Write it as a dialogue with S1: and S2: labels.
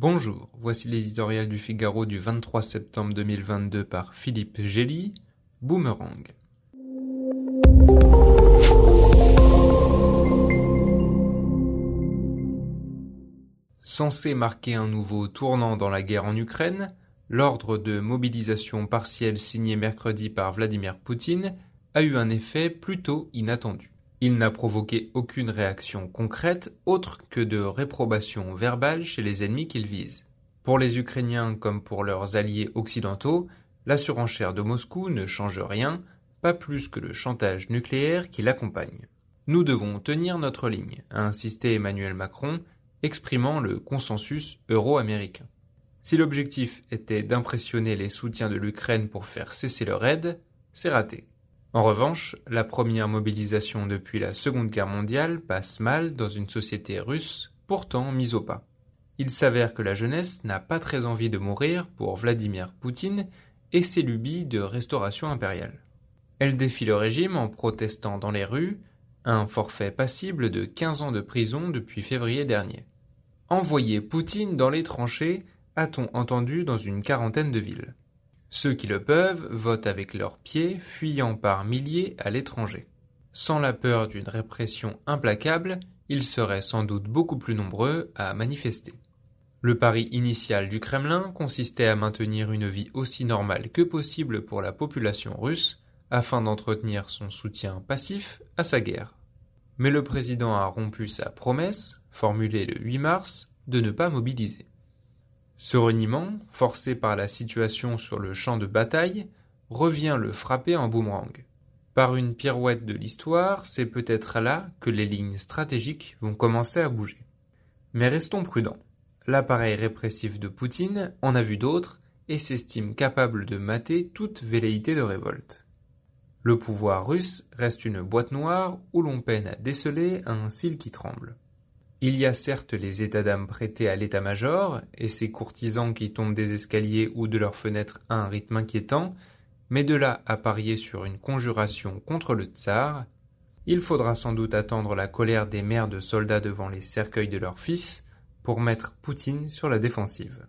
S1: Bonjour, voici l'éditorial du Figaro du 23 septembre 2022 par Philippe Gély, Boomerang. Censé marquer un nouveau tournant dans la guerre en Ukraine, l'ordre de mobilisation partielle signé mercredi par Vladimir Poutine a eu un effet plutôt inattendu. Il n'a provoqué aucune réaction concrète autre que de réprobation verbale chez les ennemis qu'il vise. Pour les Ukrainiens comme pour leurs alliés occidentaux, la surenchère de Moscou ne change rien, pas plus que le chantage nucléaire qui l'accompagne. Nous devons tenir notre ligne, a insisté Emmanuel Macron, exprimant le consensus euro-américain. Si l'objectif était d'impressionner les soutiens de l'Ukraine pour faire cesser leur aide, c'est raté. En revanche, la première mobilisation depuis la Seconde Guerre mondiale passe mal dans une société russe pourtant mise au pas. Il s'avère que la jeunesse n'a pas très envie de mourir pour Vladimir Poutine et ses lubies de restauration impériale. Elle défie le régime en protestant dans les rues, un forfait passible de 15 ans de prison depuis février dernier. Envoyer Poutine dans les tranchées, a-t-on entendu dans une quarantaine de villes. Ceux qui le peuvent votent avec leurs pieds, fuyant par milliers à l'étranger. Sans la peur d'une répression implacable, ils seraient sans doute beaucoup plus nombreux à manifester. Le pari initial du Kremlin consistait à maintenir une vie aussi normale que possible pour la population russe, afin d'entretenir son soutien passif à sa guerre. Mais le président a rompu sa promesse, formulée le 8 mars, de ne pas mobiliser. Ce reniement, forcé par la situation sur le champ de bataille, revient le frapper en boomerang. Par une pirouette de l'histoire, c'est peut-être là que les lignes stratégiques vont commencer à bouger. Mais restons prudents. L'appareil répressif de Poutine en a vu d'autres et s'estime capable de mater toute velléité de révolte. Le pouvoir russe reste une boîte noire où l'on peine à déceler un cil qui tremble. Il y a certes les états d'âme prêtés à l'état-major, et ces courtisans qui tombent des escaliers ou de leurs fenêtres à un rythme inquiétant, mais de là à parier sur une conjuration contre le tsar, il faudra sans doute attendre la colère des mères de soldats devant les cercueils de leurs fils pour mettre Poutine sur la défensive.